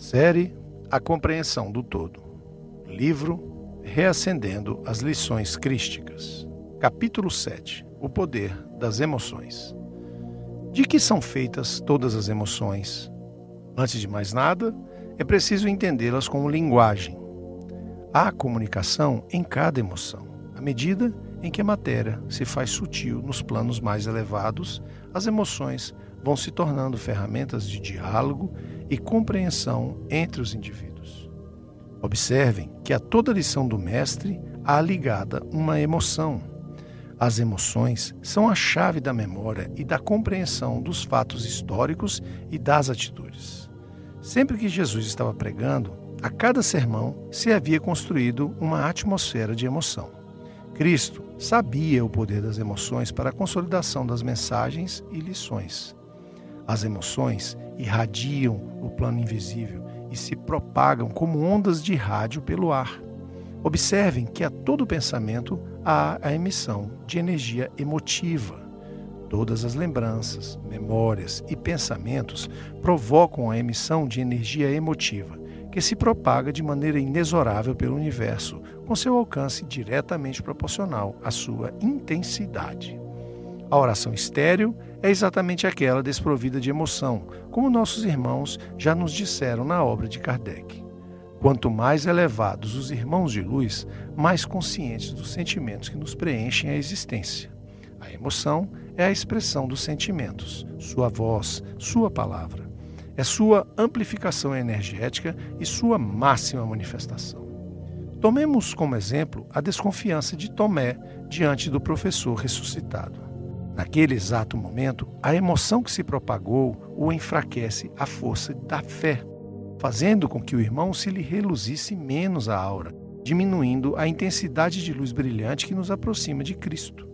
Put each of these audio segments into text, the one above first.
Série A Compreensão do Todo. Livro Reacendendo as Lições Crísticas. Capítulo 7 O Poder das Emoções. De que são feitas todas as emoções? Antes de mais nada, é preciso entendê-las como linguagem. Há comunicação em cada emoção. À medida em que a matéria se faz sutil nos planos mais elevados, as emoções vão se tornando ferramentas de diálogo e compreensão entre os indivíduos. Observem que a toda lição do mestre há ligada uma emoção. As emoções são a chave da memória e da compreensão dos fatos históricos e das atitudes. Sempre que Jesus estava pregando, a cada sermão se havia construído uma atmosfera de emoção. Cristo sabia o poder das emoções para a consolidação das mensagens e lições. As emoções irradiam o plano invisível e se propagam como ondas de rádio pelo ar. Observem que a todo pensamento há a emissão de energia emotiva. Todas as lembranças, memórias e pensamentos provocam a emissão de energia emotiva, que se propaga de maneira inexorável pelo universo, com seu alcance diretamente proporcional à sua intensidade. A oração estéril é exatamente aquela desprovida de emoção, como nossos irmãos já nos disseram na obra de Kardec. Quanto mais elevados os irmãos de luz, mais conscientes dos sentimentos que nos preenchem a existência. A emoção é a expressão dos sentimentos, sua voz, sua palavra. É sua amplificação energética e sua máxima manifestação. Tomemos como exemplo a desconfiança de Tomé diante do professor ressuscitado. Naquele exato momento, a emoção que se propagou o enfraquece a força da fé, fazendo com que o irmão se lhe reluzisse menos a aura, diminuindo a intensidade de luz brilhante que nos aproxima de Cristo.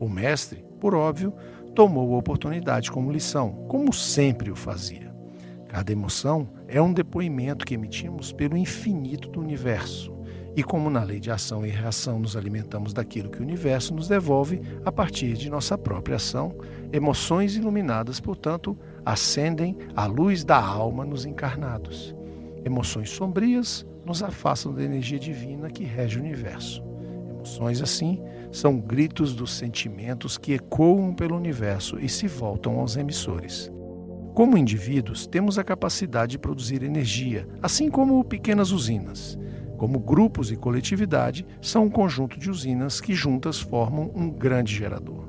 O mestre, por óbvio, tomou a oportunidade como lição, como sempre o fazia. Cada emoção é um depoimento que emitimos pelo infinito do universo e como na lei de ação e reação nos alimentamos daquilo que o universo nos devolve a partir de nossa própria ação, emoções iluminadas, portanto, acendem a luz da alma nos encarnados. Emoções sombrias nos afastam da energia divina que rege o universo. Emoções assim são gritos dos sentimentos que ecoam pelo universo e se voltam aos emissores. Como indivíduos, temos a capacidade de produzir energia, assim como pequenas usinas como grupos e coletividade, são um conjunto de usinas que juntas formam um grande gerador.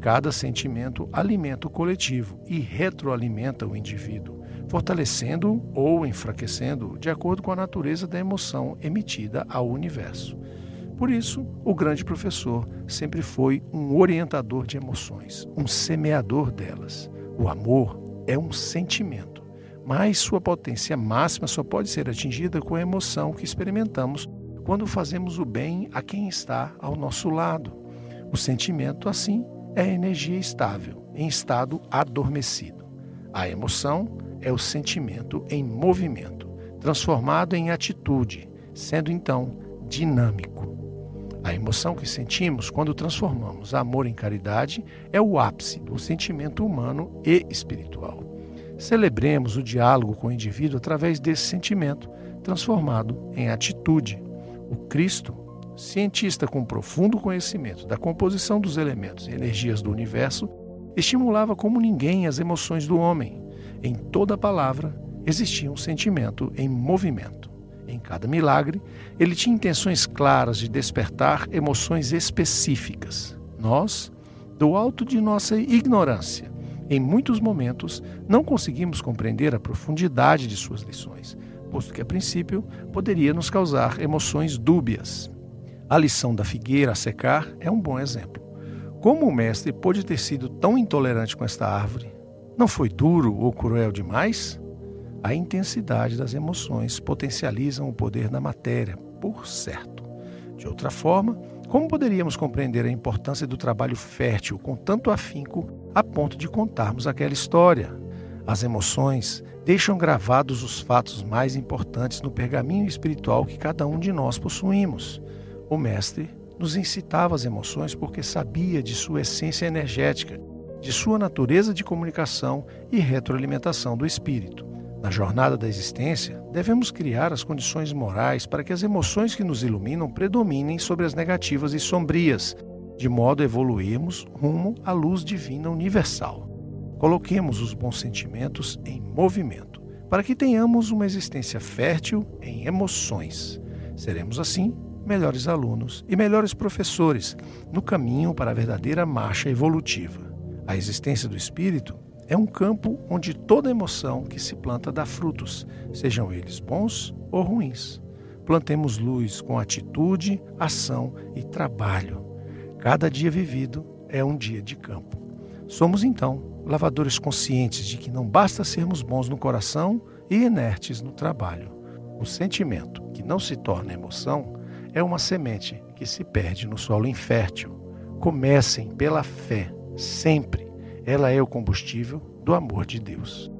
Cada sentimento alimenta o coletivo e retroalimenta o indivíduo, fortalecendo ou enfraquecendo de acordo com a natureza da emoção emitida ao universo. Por isso, o grande professor sempre foi um orientador de emoções, um semeador delas. O amor é um sentimento mas sua potência máxima só pode ser atingida com a emoção que experimentamos quando fazemos o bem a quem está ao nosso lado. O sentimento, assim, é energia estável, em estado adormecido. A emoção é o sentimento em movimento, transformado em atitude, sendo então dinâmico. A emoção que sentimos quando transformamos amor em caridade é o ápice do sentimento humano e espiritual. Celebremos o diálogo com o indivíduo através desse sentimento, transformado em atitude. O Cristo, cientista com profundo conhecimento da composição dos elementos e energias do universo, estimulava como ninguém as emoções do homem. Em toda palavra existia um sentimento em movimento. Em cada milagre, ele tinha intenções claras de despertar emoções específicas. Nós, do alto de nossa ignorância, em muitos momentos, não conseguimos compreender a profundidade de suas lições, posto que, a princípio, poderia nos causar emoções dúbias. A lição da figueira a secar é um bom exemplo. Como o mestre pôde ter sido tão intolerante com esta árvore? Não foi duro ou cruel demais? A intensidade das emoções potencializam o poder da matéria, por certo. De outra forma, como poderíamos compreender a importância do trabalho fértil com tanto afinco a ponto de contarmos aquela história? As emoções deixam gravados os fatos mais importantes no pergaminho espiritual que cada um de nós possuímos. O Mestre nos incitava às emoções porque sabia de sua essência energética, de sua natureza de comunicação e retroalimentação do espírito. Na jornada da existência, devemos criar as condições morais para que as emoções que nos iluminam predominem sobre as negativas e sombrias, de modo a evoluirmos rumo à luz divina universal. Coloquemos os bons sentimentos em movimento, para que tenhamos uma existência fértil em emoções. Seremos assim melhores alunos e melhores professores no caminho para a verdadeira marcha evolutiva. A existência do espírito é um campo onde toda emoção que se planta dá frutos, sejam eles bons ou ruins. Plantemos luz com atitude, ação e trabalho. Cada dia vivido é um dia de campo. Somos então lavadores conscientes de que não basta sermos bons no coração e inertes no trabalho. O sentimento que não se torna emoção é uma semente que se perde no solo infértil. Comecem pela fé, sempre ela é o combustível do amor de Deus.